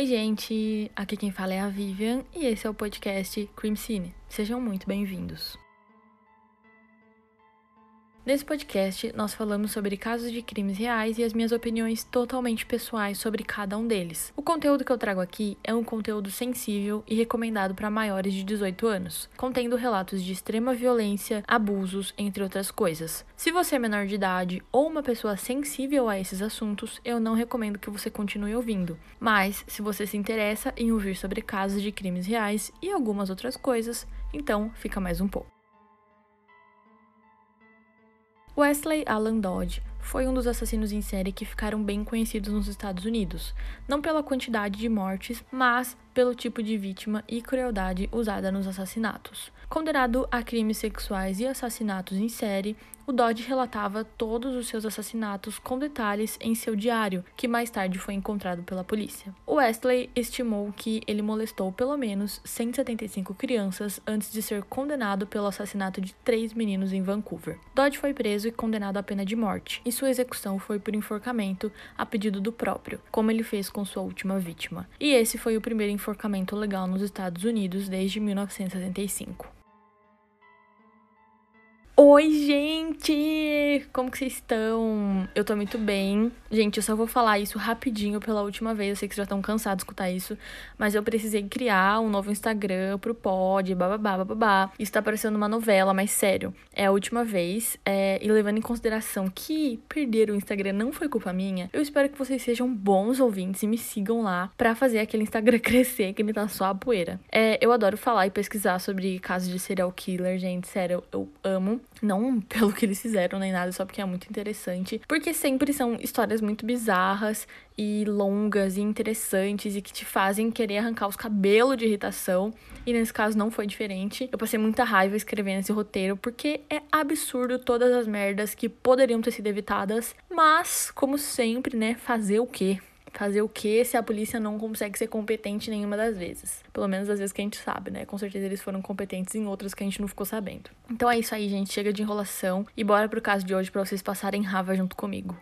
Oi, gente! Aqui quem fala é a Vivian e esse é o podcast Crime Cine. Sejam muito bem-vindos. Nesse podcast, nós falamos sobre casos de crimes reais e as minhas opiniões totalmente pessoais sobre cada um deles. O conteúdo que eu trago aqui é um conteúdo sensível e recomendado para maiores de 18 anos, contendo relatos de extrema violência, abusos, entre outras coisas. Se você é menor de idade ou uma pessoa sensível a esses assuntos, eu não recomendo que você continue ouvindo. Mas, se você se interessa em ouvir sobre casos de crimes reais e algumas outras coisas, então fica mais um pouco. Wesley Alan Dodge foi um dos assassinos em série que ficaram bem conhecidos nos Estados Unidos, não pela quantidade de mortes, mas pelo tipo de vítima e crueldade usada nos assassinatos. Condenado a crimes sexuais e assassinatos em série, o Dodge relatava todos os seus assassinatos com detalhes em seu diário, que mais tarde foi encontrado pela polícia. Wesley estimou que ele molestou pelo menos 175 crianças antes de ser condenado pelo assassinato de três meninos em Vancouver. Dodge foi preso e condenado à pena de morte, e sua execução foi por enforcamento a pedido do próprio, como ele fez com sua última vítima. E esse foi o primeiro enforcamento legal nos Estados Unidos desde 1975. Oi, gente! Como que vocês estão? Eu tô muito bem. Gente, eu só vou falar isso rapidinho pela última vez. Eu sei que vocês já estão cansados de escutar isso, mas eu precisei criar um novo Instagram pro pod, bababá, bababá. Isso tá parecendo uma novela, mas sério, é a última vez. É, e levando em consideração que perder o Instagram não foi culpa minha, eu espero que vocês sejam bons ouvintes e me sigam lá pra fazer aquele Instagram crescer, que ele tá só a poeira. É, eu adoro falar e pesquisar sobre casos de serial killer, gente. Sério, eu amo. Não pelo que eles fizeram nem nada, só porque é muito interessante. Porque sempre são histórias muito bizarras e longas e interessantes e que te fazem querer arrancar os cabelos de irritação. E nesse caso não foi diferente. Eu passei muita raiva escrevendo esse roteiro porque é absurdo todas as merdas que poderiam ter sido evitadas. Mas, como sempre, né, fazer o quê? Fazer o que se a polícia não consegue ser competente nenhuma das vezes. Pelo menos das vezes que a gente sabe, né? Com certeza eles foram competentes em outras que a gente não ficou sabendo. Então é isso aí, gente. Chega de enrolação e bora pro caso de hoje para vocês passarem raiva junto comigo.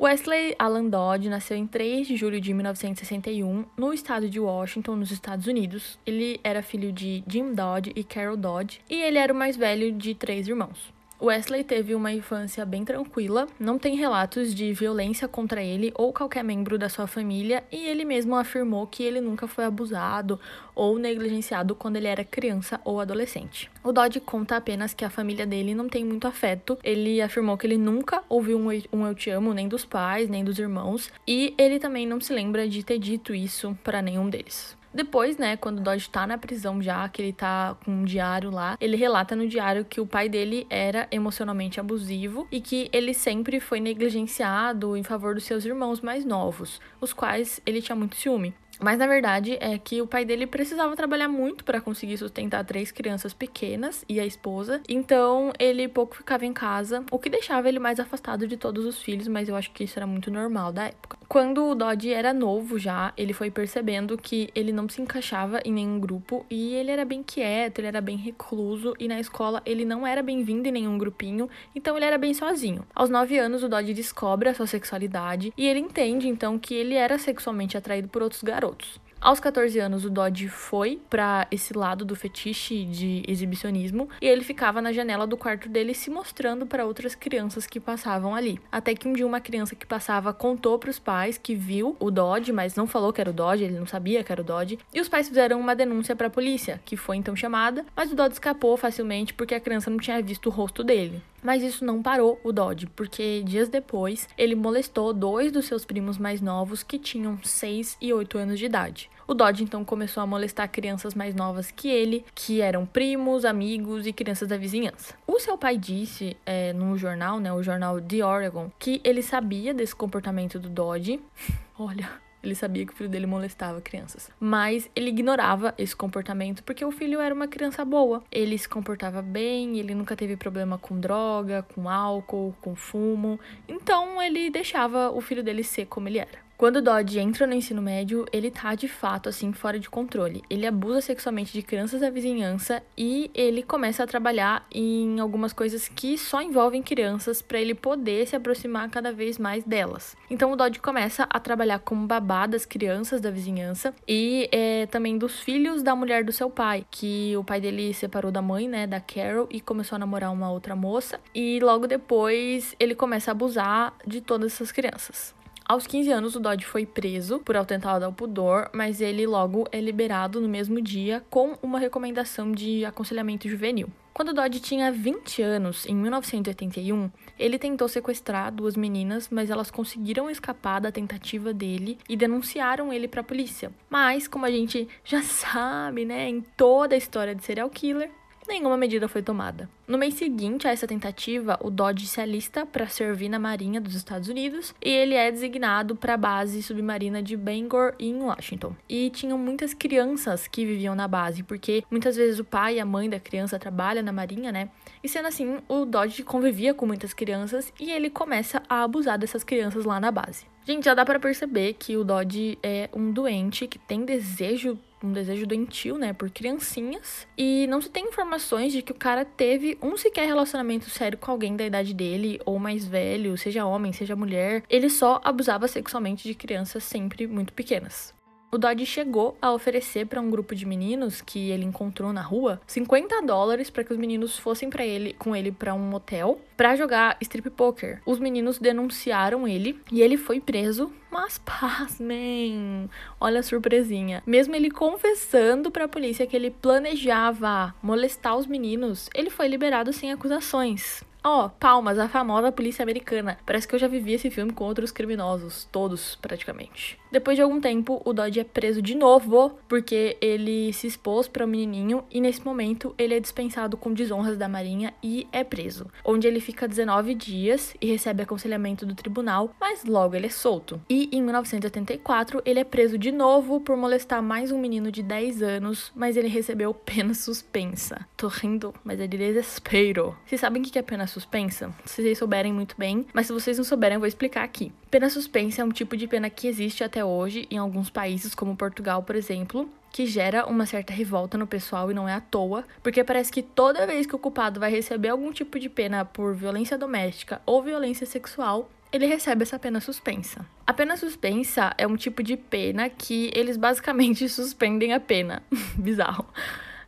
Wesley Alan Dodge nasceu em 3 de julho de 1961 no estado de Washington, nos Estados Unidos. Ele era filho de Jim Dodge e Carol Dodge e ele era o mais velho de três irmãos. Wesley teve uma infância bem tranquila, não tem relatos de violência contra ele ou qualquer membro da sua família, e ele mesmo afirmou que ele nunca foi abusado ou negligenciado quando ele era criança ou adolescente. O Dodge conta apenas que a família dele não tem muito afeto. Ele afirmou que ele nunca ouviu um, eu te amo nem dos pais, nem dos irmãos, e ele também não se lembra de ter dito isso para nenhum deles. Depois, né, quando o Dodge tá na prisão já, que ele tá com um diário lá, ele relata no diário que o pai dele era emocionalmente abusivo e que ele sempre foi negligenciado em favor dos seus irmãos mais novos, os quais ele tinha muito ciúme. Mas na verdade é que o pai dele precisava trabalhar muito para conseguir sustentar três crianças pequenas e a esposa. Então ele pouco ficava em casa, o que deixava ele mais afastado de todos os filhos, mas eu acho que isso era muito normal da época. Quando o Dodge era novo já, ele foi percebendo que ele não se encaixava em nenhum grupo e ele era bem quieto, ele era bem recluso e na escola ele não era bem-vindo em nenhum grupinho, então ele era bem sozinho. Aos nove anos, o Dodge descobre a sua sexualidade e ele entende então que ele era sexualmente atraído por outros garotos garotos. Aos 14 anos, o Dodge foi para esse lado do fetiche de exibicionismo e ele ficava na janela do quarto dele se mostrando para outras crianças que passavam ali. Até que um dia uma criança que passava contou para os pais que viu o Dodge, mas não falou que era o Dodge, ele não sabia que era o Dodge, e os pais fizeram uma denúncia para a polícia, que foi então chamada, mas o Dodge escapou facilmente porque a criança não tinha visto o rosto dele. Mas isso não parou o Dodge, porque dias depois ele molestou dois dos seus primos mais novos que tinham 6 e 8 anos de idade. O Dodge então começou a molestar crianças mais novas que ele, que eram primos, amigos e crianças da vizinhança. O seu pai disse é, no jornal, né, o jornal The Oregon, que ele sabia desse comportamento do Dodge. Olha, ele sabia que o filho dele molestava crianças. Mas ele ignorava esse comportamento porque o filho era uma criança boa. Ele se comportava bem, ele nunca teve problema com droga, com álcool, com fumo. Então ele deixava o filho dele ser como ele era. Quando o Dodge entra no ensino médio, ele tá de fato assim fora de controle. Ele abusa sexualmente de crianças da vizinhança e ele começa a trabalhar em algumas coisas que só envolvem crianças para ele poder se aproximar cada vez mais delas. Então o Dodge começa a trabalhar como babá das crianças da vizinhança e é, também dos filhos da mulher do seu pai, que o pai dele separou da mãe, né, da Carol, e começou a namorar uma outra moça. E logo depois ele começa a abusar de todas essas crianças. Aos 15 anos, o Dodge foi preso por atentado ao pudor, mas ele logo é liberado no mesmo dia com uma recomendação de aconselhamento juvenil. Quando Dodge tinha 20 anos, em 1981, ele tentou sequestrar duas meninas, mas elas conseguiram escapar da tentativa dele e denunciaram ele para a polícia. Mas, como a gente já sabe, né, em toda a história de serial killer, nenhuma medida foi tomada. No mês seguinte a essa tentativa, o Dodge se alista para servir na Marinha dos Estados Unidos e ele é designado para a base submarina de Bangor em Washington. E tinham muitas crianças que viviam na base, porque muitas vezes o pai e a mãe da criança trabalham na Marinha, né? E sendo assim, o Dodge convivia com muitas crianças e ele começa a abusar dessas crianças lá na base. Gente, já dá para perceber que o Dodge é um doente que tem desejo um desejo doentio, né, por criancinhas. E não se tem informações de que o cara teve um sequer relacionamento sério com alguém da idade dele ou mais velho, seja homem, seja mulher. Ele só abusava sexualmente de crianças sempre muito pequenas. O Dodge chegou a oferecer para um grupo de meninos que ele encontrou na rua 50 dólares para que os meninos fossem para ele com ele para um motel para jogar strip poker. Os meninos denunciaram ele e ele foi preso, mas pasmem, olha a surpresinha. Mesmo ele confessando para a polícia que ele planejava molestar os meninos, ele foi liberado sem acusações. Ó, oh, palmas, a famosa polícia americana. Parece que eu já vivi esse filme com outros criminosos, todos praticamente. Depois de algum tempo, o Dodge é preso de novo porque ele se expôs para o um menininho e nesse momento ele é dispensado com desonras da Marinha e é preso, onde ele fica 19 dias e recebe aconselhamento do tribunal, mas logo ele é solto. E em 1984, ele é preso de novo por molestar mais um menino de 10 anos, mas ele recebeu pena suspensa. Tô rindo, mas é de desespero. Vocês sabem o que é pena suspensa? Se vocês souberem muito bem, mas se vocês não souberem, eu vou explicar aqui. Pena suspensa é um tipo de pena que existe até hoje em alguns países, como Portugal, por exemplo, que gera uma certa revolta no pessoal e não é à toa, porque parece que toda vez que o culpado vai receber algum tipo de pena por violência doméstica ou violência sexual, ele recebe essa pena suspensa. A pena suspensa é um tipo de pena que eles basicamente suspendem a pena. Bizarro.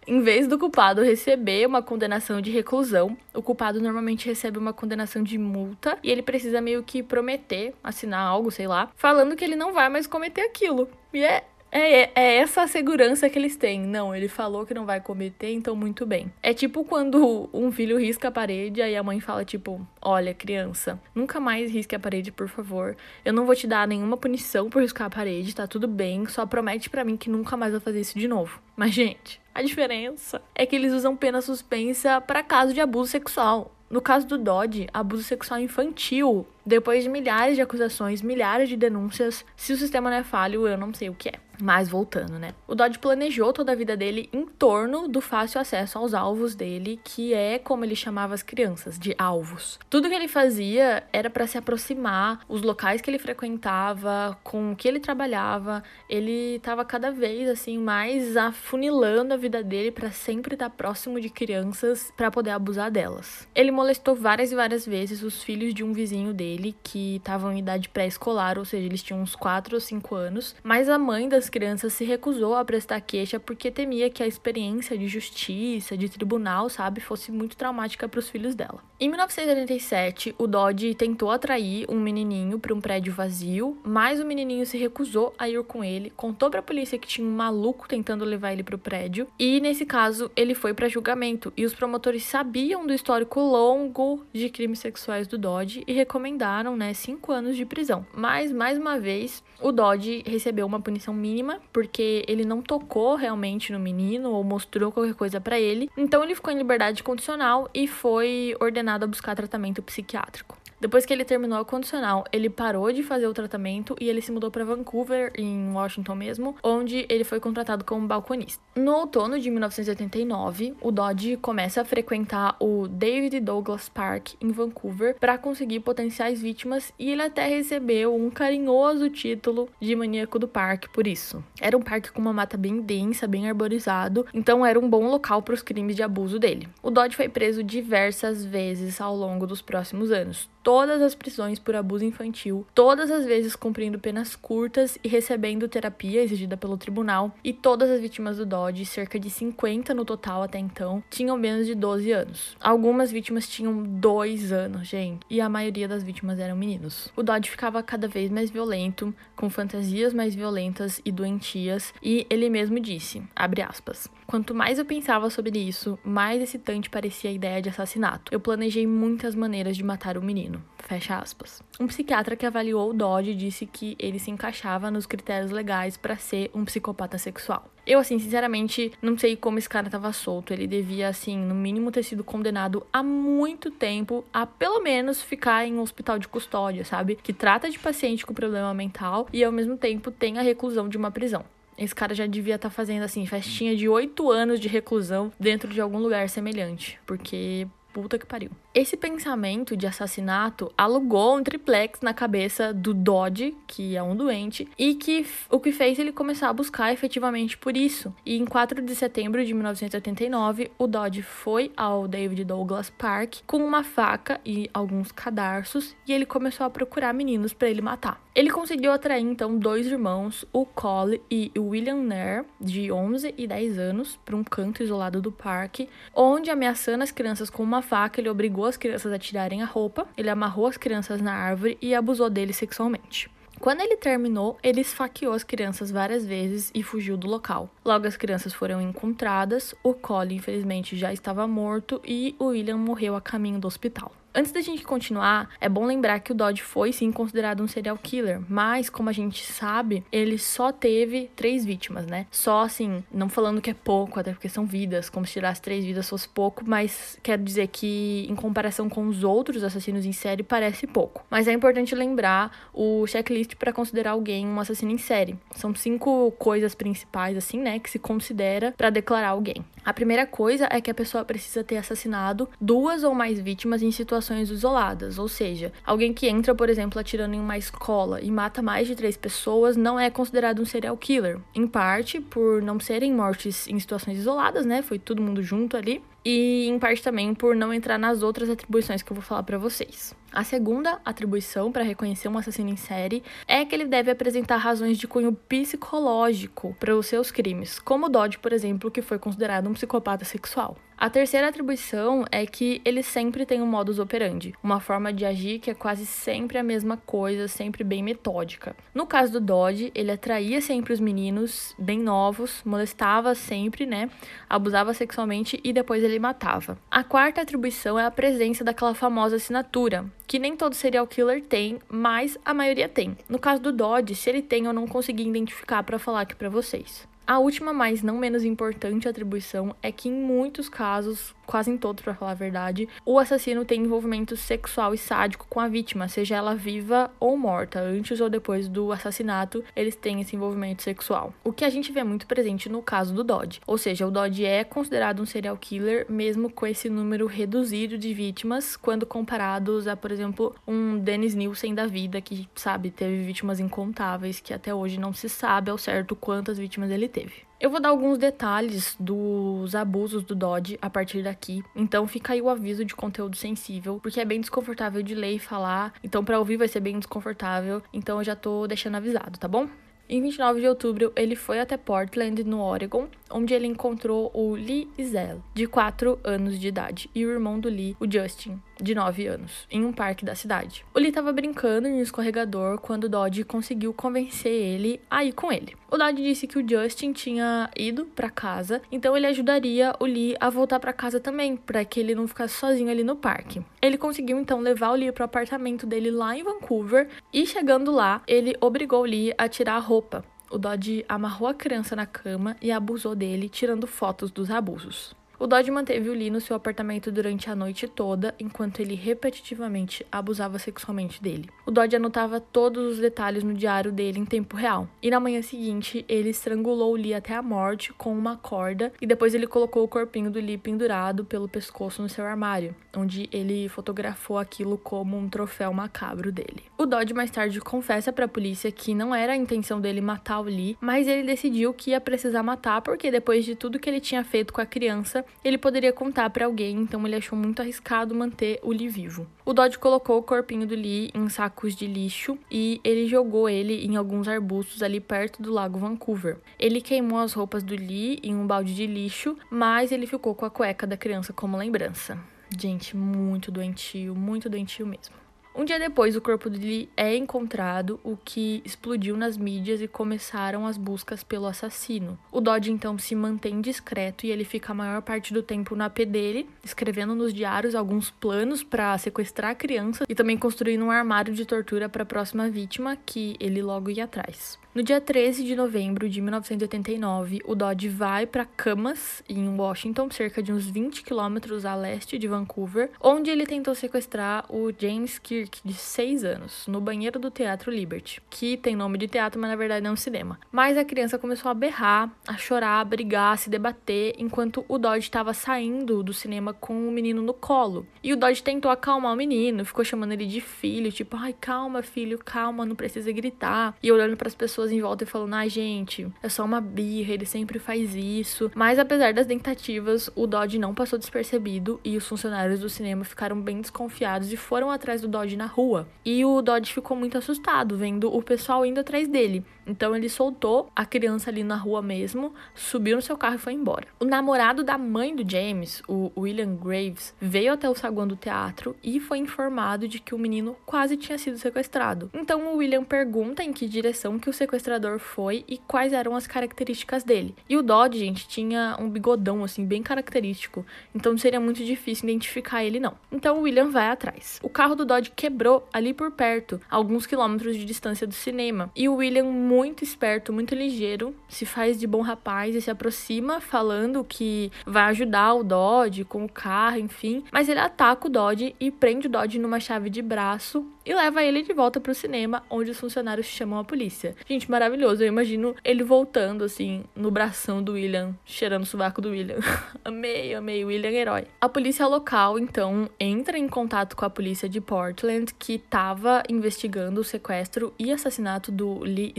Em vez do culpado receber uma condenação de reclusão, o culpado normalmente recebe uma condenação de multa e ele precisa meio que prometer, assinar algo, sei lá, falando que ele não vai mais cometer aquilo. E é é, é essa a segurança que eles têm. Não, ele falou que não vai cometer, então muito bem. É tipo quando um filho risca a parede, aí a mãe fala, tipo, olha, criança, nunca mais risque a parede, por favor. Eu não vou te dar nenhuma punição por riscar a parede, tá tudo bem. Só promete para mim que nunca mais vai fazer isso de novo. Mas, gente, a diferença é que eles usam pena suspensa para caso de abuso sexual. No caso do Dodge, abuso sexual infantil, depois de milhares de acusações, milhares de denúncias, se o sistema não é falho, eu não sei o que é. Mas voltando, né? O Dodge planejou toda a vida dele em torno do fácil acesso aos alvos dele, que é como ele chamava as crianças, de alvos. Tudo que ele fazia era para se aproximar, os locais que ele frequentava, com o que ele trabalhava, ele estava cada vez assim mais afunilando a vida dele para sempre estar próximo de crianças para poder abusar delas. Ele molestou várias e várias vezes os filhos de um vizinho dele que estavam em idade pré-escolar, ou seja, eles tinham uns 4 ou 5 anos, mas a mãe das crianças se recusou a prestar queixa porque temia que a experiência de justiça, de tribunal, sabe, fosse muito traumática para os filhos dela. Em 1987, o Dodge tentou atrair um menininho para um prédio vazio, mas o menininho se recusou a ir com ele, contou para a polícia que tinha um maluco tentando levar ele para o prédio, e nesse caso ele foi para julgamento. E os promotores sabiam do histórico longo de crimes sexuais do Dodge e recomendaram, né, cinco anos de prisão. Mas mais uma vez, o Dodge recebeu uma punição mínima, porque ele não tocou realmente no menino ou mostrou qualquer coisa para ele. Então ele ficou em liberdade condicional e foi ordenado a buscar tratamento psiquiátrico. Depois que ele terminou a condicional, ele parou de fazer o tratamento e ele se mudou para Vancouver, em Washington mesmo, onde ele foi contratado como balconista. No outono de 1989, o Dodge começa a frequentar o David Douglas Park em Vancouver para conseguir potenciais vítimas e ele até recebeu um carinhoso título de maníaco do parque por isso. Era um parque com uma mata bem densa, bem arborizado, então era um bom local para os crimes de abuso dele. O Dodge foi preso diversas vezes ao longo dos próximos anos, todas as prisões por abuso infantil, todas as vezes cumprindo penas curtas e recebendo terapia exigida pelo tribunal, e todas as vítimas do Dodge, cerca de 50 no total até então, tinham menos de 12 anos. Algumas vítimas tinham 2 anos, gente, e a maioria das vítimas eram meninos. O Dodge ficava cada vez mais violento, com fantasias mais violentas e doentias, e ele mesmo disse, abre aspas, Quanto mais eu pensava sobre isso, mais excitante parecia a ideia de assassinato. Eu planejei muitas maneiras de matar o menino. Fecha aspas. Um psiquiatra que avaliou o Dodge disse que ele se encaixava nos critérios legais para ser um psicopata sexual. Eu, assim, sinceramente, não sei como esse cara tava solto. Ele devia, assim, no mínimo ter sido condenado há muito tempo a pelo menos ficar em um hospital de custódia, sabe? Que trata de paciente com problema mental e ao mesmo tempo tem a reclusão de uma prisão. Esse cara já devia estar tá fazendo assim, festinha de oito anos de reclusão dentro de algum lugar semelhante. Porque puta que pariu. Esse pensamento de assassinato alugou um triplex na cabeça do Dodge, que é um doente, e que o que fez ele começar a buscar efetivamente por isso. E em 4 de setembro de 1989, o Dodge foi ao David Douglas Park com uma faca e alguns cadarços e ele começou a procurar meninos para ele matar. Ele conseguiu atrair então dois irmãos, o Cole e o William Nair, de 11 e 10 anos, para um canto isolado do parque, onde ameaçando as crianças com uma faca, ele obrigou as crianças a tirarem a roupa, ele amarrou as crianças na árvore e abusou deles sexualmente. Quando ele terminou, ele esfaqueou as crianças várias vezes e fugiu do local. Logo, as crianças foram encontradas, o Colin, infelizmente, já estava morto e o William morreu a caminho do hospital. Antes da gente continuar, é bom lembrar que o Dodge foi sim considerado um serial killer, mas como a gente sabe, ele só teve três vítimas, né? Só assim, não falando que é pouco, até porque são vidas, como se tirasse três vidas fosse pouco, mas quero dizer que em comparação com os outros assassinos em série parece pouco. Mas é importante lembrar o checklist para considerar alguém um assassino em série. São cinco coisas principais assim, né, que se considera para declarar alguém. A primeira coisa é que a pessoa precisa ter assassinado duas ou mais vítimas em situações isoladas, ou seja, alguém que entra, por exemplo, atirando em uma escola e mata mais de três pessoas não é considerado um serial killer, em parte por não serem mortes em situações isoladas, né? Foi todo mundo junto ali e em parte também por não entrar nas outras atribuições que eu vou falar para vocês. A segunda atribuição para reconhecer um assassino em série é que ele deve apresentar razões de cunho psicológico para os seus crimes, como o Dodge, por exemplo, que foi considerado um psicopata sexual. A terceira atribuição é que ele sempre tem um modus operandi, uma forma de agir que é quase sempre a mesma coisa, sempre bem metódica. No caso do Dodge, ele atraía sempre os meninos bem novos, molestava sempre, né? Abusava sexualmente e depois ele matava. A quarta atribuição é a presença daquela famosa assinatura, que nem todo serial killer tem, mas a maioria tem. No caso do Dodge, se ele tem, eu não consegui identificar para falar aqui para vocês. A última, mas não menos importante atribuição é que em muitos casos quase em todos, para falar a verdade, o assassino tem envolvimento sexual e sádico com a vítima, seja ela viva ou morta. Antes ou depois do assassinato, eles têm esse envolvimento sexual. O que a gente vê muito presente no caso do Dodge. Ou seja, o Dodge é considerado um serial killer, mesmo com esse número reduzido de vítimas, quando comparados a, por exemplo, um Dennis Nielsen da vida, que, sabe, teve vítimas incontáveis, que até hoje não se sabe ao certo quantas vítimas ele teve. Eu vou dar alguns detalhes dos abusos do Dodge a partir daqui. Então fica aí o aviso de conteúdo sensível, porque é bem desconfortável de ler e falar. Então para ouvir vai ser bem desconfortável. Então eu já tô deixando avisado, tá bom? Em 29 de outubro, ele foi até Portland, no Oregon, onde ele encontrou o Lee Zell, de 4 anos de idade, e o irmão do Lee, o Justin, de 9 anos, em um parque da cidade. O Lee estava brincando em um escorregador quando o Dodge conseguiu convencer ele a ir com ele. O Dodge disse que o Justin tinha ido para casa, então ele ajudaria o Lee a voltar para casa também, para que ele não ficasse sozinho ali no parque. Ele conseguiu então levar o Lee para o apartamento dele lá em Vancouver e chegando lá, ele obrigou o Lee a tirar a roupa o Dodge amarrou a criança na cama e abusou dele, tirando fotos dos abusos. O Dodge manteve o Lee no seu apartamento durante a noite toda, enquanto ele repetitivamente abusava sexualmente dele. O Dodge anotava todos os detalhes no diário dele em tempo real. E na manhã seguinte, ele estrangulou o Lee até a morte com uma corda e depois ele colocou o corpinho do Lee pendurado pelo pescoço no seu armário, onde ele fotografou aquilo como um troféu macabro dele. O Dodge mais tarde confessa para a polícia que não era a intenção dele matar o Lee, mas ele decidiu que ia precisar matar porque depois de tudo que ele tinha feito com a criança, ele poderia contar para alguém, então ele achou muito arriscado manter o Lee vivo. O Dodge colocou o corpinho do Lee em sacos de lixo e ele jogou ele em alguns arbustos ali perto do lago Vancouver. Ele queimou as roupas do Lee em um balde de lixo, mas ele ficou com a cueca da criança como lembrança. Gente, muito doentio, muito doentio mesmo. Um dia depois, o corpo dele é encontrado, o que explodiu nas mídias e começaram as buscas pelo assassino. O Dodge então se mantém discreto e ele fica a maior parte do tempo no AP dele, escrevendo nos diários alguns planos para sequestrar a criança e também construindo um armário de tortura para a próxima vítima que ele logo ia atrás. No dia 13 de novembro de 1989, o Dodge vai para Camas, em Washington, cerca de uns 20 quilômetros a leste de Vancouver, onde ele tentou sequestrar o James Kirk, de 6 anos, no banheiro do Teatro Liberty, que tem nome de teatro, mas na verdade é um cinema. Mas a criança começou a berrar, a chorar, a brigar, a se debater, enquanto o Dodge estava saindo do cinema com o menino no colo. E o Dodge tentou acalmar o menino, ficou chamando ele de filho, tipo, ai, calma, filho, calma, não precisa gritar. E olhando para as pessoas pessoas em volta e falando: ah, gente, é só uma birra, ele sempre faz isso. Mas apesar das tentativas, o Dodge não passou despercebido e os funcionários do cinema ficaram bem desconfiados e foram atrás do Dodge na rua. E o Dodge ficou muito assustado vendo o pessoal indo atrás dele. Então ele soltou a criança ali na rua mesmo, subiu no seu carro e foi embora. O namorado da mãe do James, o William Graves, veio até o saguão do teatro e foi informado de que o menino quase tinha sido sequestrado. Então o William pergunta em que direção que o sequestrador foi e quais eram as características dele. E o Dodge, gente, tinha um bigodão assim bem característico, então seria muito difícil identificar ele não. Então o William vai atrás. O carro do Dodge quebrou ali por perto, alguns quilômetros de distância do cinema, e o William muito esperto, muito ligeiro, se faz de bom rapaz e se aproxima falando que vai ajudar o Dodge com o carro, enfim. Mas ele ataca o Dodge e prende o Dodge numa chave de braço e leva ele de volta pro cinema, onde os funcionários chamam a polícia. Gente, maravilhoso. Eu imagino ele voltando, assim, no bração do William, cheirando o sovaco do William. amei, amei. William herói. A polícia local, então, entra em contato com a polícia de Portland, que estava investigando o sequestro e assassinato do Lee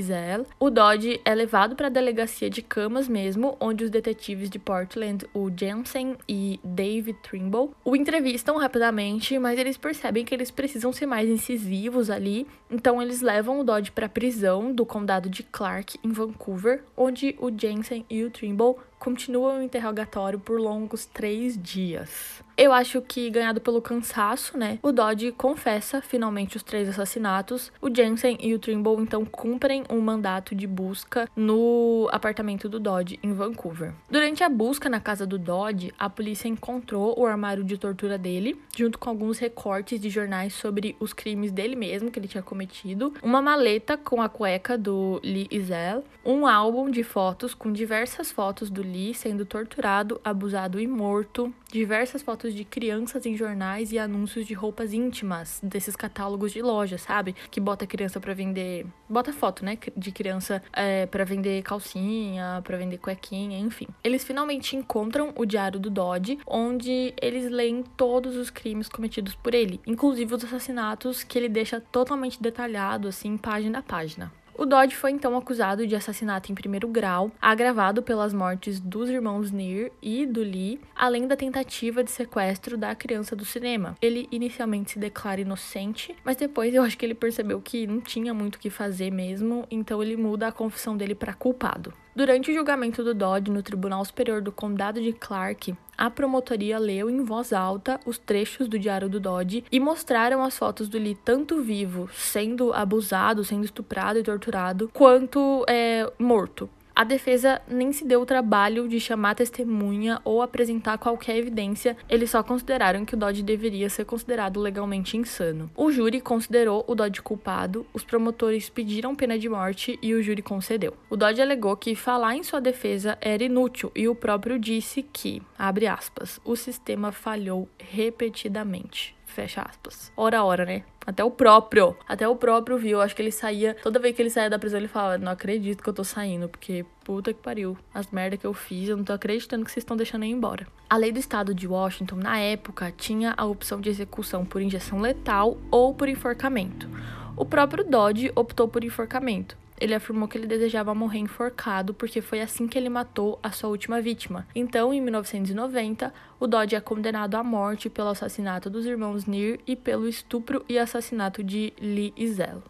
O Dodge é levado para a delegacia de Camas mesmo, onde os detetives de Portland, o Jensen e David Trimble, o entrevistam rapidamente, mas eles percebem que eles precisam ser mais incisivos ali. Então eles levam o Dodge para a prisão do condado de Clark em Vancouver, onde o Jensen e o Trimble continuam o interrogatório por longos três dias. Eu acho que, ganhado pelo cansaço, né, o Dodge confessa finalmente os três assassinatos. O Jensen e o Trimble então cumprem um mandato de busca no apartamento do Dodge em Vancouver. Durante a busca na casa do Dodge, a polícia encontrou o armário de tortura dele, junto com alguns recortes de jornais sobre os crimes dele mesmo que ele tinha cometido, uma maleta com a cueca do Lee Izell, um álbum de fotos com diversas fotos do Lee sendo torturado, abusado e morto, diversas fotos de crianças em jornais e anúncios de roupas íntimas desses catálogos de loja, sabe? Que bota criança para vender, bota foto, né, de criança é, para vender calcinha, para vender cuequinha, enfim. Eles finalmente encontram o diário do Dodge, onde eles leem todos os crimes cometidos por ele, inclusive os assassinatos que ele deixa totalmente detalhado assim, página a página. O Dodge foi então acusado de assassinato em primeiro grau, agravado pelas mortes dos irmãos Near e do Lee, além da tentativa de sequestro da criança do cinema. Ele inicialmente se declara inocente, mas depois eu acho que ele percebeu que não tinha muito o que fazer mesmo, então ele muda a confissão dele para culpado. Durante o julgamento do Dodd no Tribunal Superior do Condado de Clark, a promotoria leu em voz alta os trechos do diário do Dodd e mostraram as fotos do Lee tanto vivo, sendo abusado, sendo estuprado e torturado, quanto é, morto. A defesa nem se deu o trabalho de chamar testemunha ou apresentar qualquer evidência, eles só consideraram que o Dodge deveria ser considerado legalmente insano. O júri considerou o Dodge culpado, os promotores pediram pena de morte e o júri concedeu. O Dodge alegou que falar em sua defesa era inútil e o próprio disse que, abre aspas, o sistema falhou repetidamente. Fecha aspas. Ora, ora, né? Até o próprio. Até o próprio viu. Acho que ele saía. Toda vez que ele saía da prisão, ele falava: Não acredito que eu tô saindo. Porque puta que pariu. As merda que eu fiz, eu não tô acreditando que vocês estão deixando ele embora. A lei do estado de Washington, na época, tinha a opção de execução por injeção letal ou por enforcamento. O próprio Dodge optou por enforcamento. Ele afirmou que ele desejava morrer enforcado porque foi assim que ele matou a sua última vítima. Então, em 1990, o Dodge é condenado à morte pelo assassinato dos irmãos Near e pelo estupro e assassinato de Lee Zell.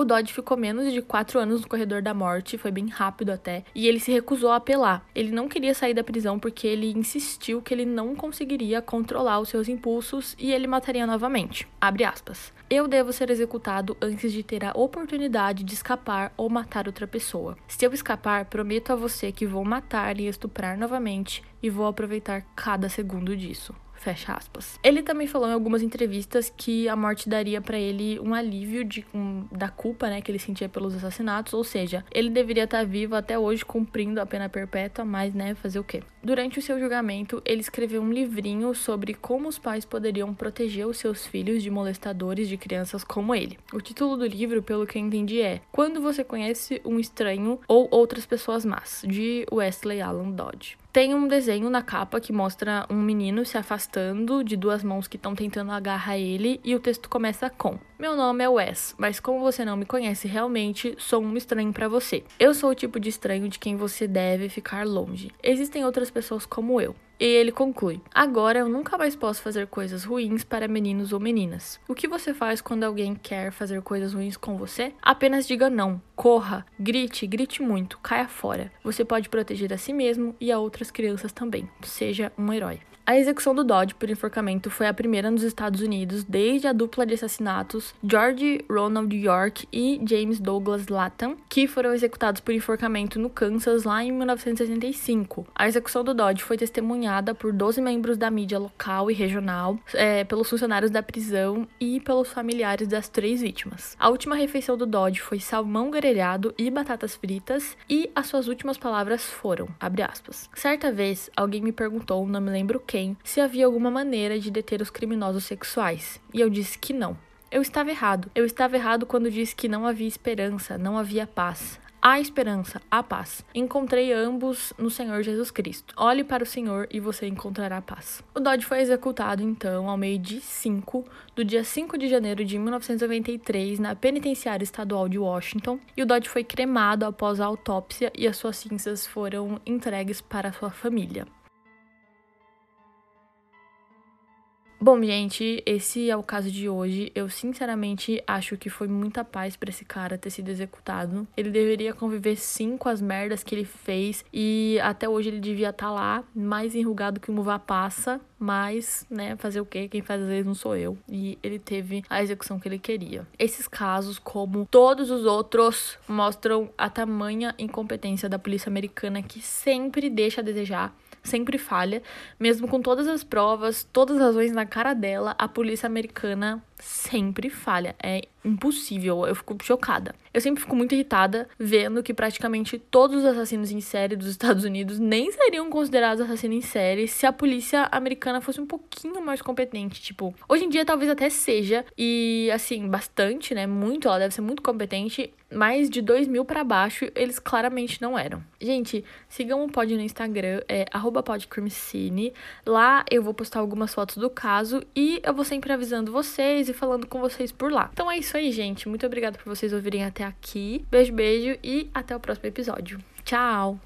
O Dodge ficou menos de quatro anos no corredor da morte, foi bem rápido até, e ele se recusou a apelar. Ele não queria sair da prisão porque ele insistiu que ele não conseguiria controlar os seus impulsos e ele mataria novamente. Abre aspas. Eu devo ser executado antes de ter a oportunidade de escapar ou matar outra pessoa. Se eu escapar, prometo a você que vou matar e estuprar novamente e vou aproveitar cada segundo disso. Fecha aspas. Ele também falou em algumas entrevistas que a morte daria para ele um alívio de, um, da culpa, né, que ele sentia pelos assassinatos, ou seja, ele deveria estar vivo até hoje cumprindo a pena perpétua, mas, né, fazer o quê? Durante o seu julgamento, ele escreveu um livrinho sobre como os pais poderiam proteger os seus filhos de molestadores de crianças como ele. O título do livro, pelo que eu entendi, é Quando você conhece um estranho ou outras pessoas más, de Wesley Allen Dodge. Tem um desenho na capa que mostra um menino se afastando de duas mãos que estão tentando agarrar ele e o texto começa com: Meu nome é Wes, mas como você não me conhece realmente, sou um estranho para você. Eu sou o tipo de estranho de quem você deve ficar longe. Existem outras pessoas como eu. E ele conclui: Agora eu nunca mais posso fazer coisas ruins para meninos ou meninas. O que você faz quando alguém quer fazer coisas ruins com você? Apenas diga não, corra, grite, grite muito, caia fora. Você pode proteger a si mesmo e a outras crianças também. Seja um herói. A execução do Dodge por enforcamento foi a primeira nos Estados Unidos desde a dupla de assassinatos George Ronald York e James Douglas Latham, que foram executados por enforcamento no Kansas lá em 1965. A execução do Dodge foi testemunhada por 12 membros da mídia local e regional, é, pelos funcionários da prisão e pelos familiares das três vítimas. A última refeição do Dodge foi salmão grelhado e batatas fritas, e as suas últimas palavras foram, aspas, certa vez alguém me perguntou, não me lembro se havia alguma maneira de deter os criminosos sexuais, e eu disse que não. Eu estava errado. Eu estava errado quando disse que não havia esperança, não havia paz. Há esperança, há paz. Encontrei ambos no Senhor Jesus Cristo. Olhe para o Senhor e você encontrará paz. O Dodge foi executado, então, ao meio-dia 5 do dia 5 de janeiro de 1993 na Penitenciária Estadual de Washington, e o Dodge foi cremado após a autópsia e as suas cinzas foram entregues para sua família. Bom, gente, esse é o caso de hoje. Eu sinceramente acho que foi muita paz para esse cara ter sido executado. Ele deveria conviver sim com as merdas que ele fez e até hoje ele devia estar tá lá, mais enrugado que o Muva passa, mas, né, fazer o quê? Quem faz às vezes não sou eu. E ele teve a execução que ele queria. Esses casos, como todos os outros, mostram a tamanha incompetência da polícia americana que sempre deixa a desejar sempre falha, mesmo com todas as provas, todas as razões na cara dela, a polícia americana sempre falha. É impossível, eu fico chocada. Eu sempre fico muito irritada vendo que praticamente todos os assassinos em série dos Estados Unidos nem seriam considerados assassinos em série se a polícia americana fosse um pouquinho mais competente. Tipo, hoje em dia talvez até seja, e assim, bastante, né? Muito, ela deve ser muito competente, mas de 2 mil para baixo eles claramente não eram. Gente, sigam o pod no Instagram, é podcrimecine. Lá eu vou postar algumas fotos do caso e eu vou sempre avisando vocês e falando com vocês por lá. Então é isso aí, gente. Muito obrigada por vocês ouvirem até aqui. Beijo, beijo e até o próximo episódio. Tchau!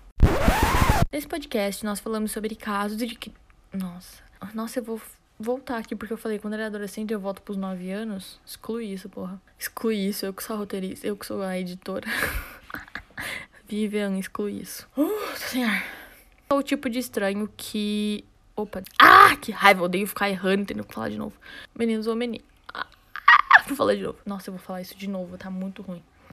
Nesse podcast nós falamos sobre casos de que. Nossa. Nossa, eu vou voltar aqui porque eu falei quando era adolescente eu volto pros 9 anos. Exclui isso, porra. Exclui isso, eu que sou a roteirista, eu que sou a editora. Vivian, exclui isso. Uh, senhor. O tipo de estranho que. Opa. Ah, que raiva, eu odeio ficar errando, tendo que falar de novo. Meninos ou meninas. Vou falar de novo. Nossa, eu vou falar isso de novo, tá muito ruim.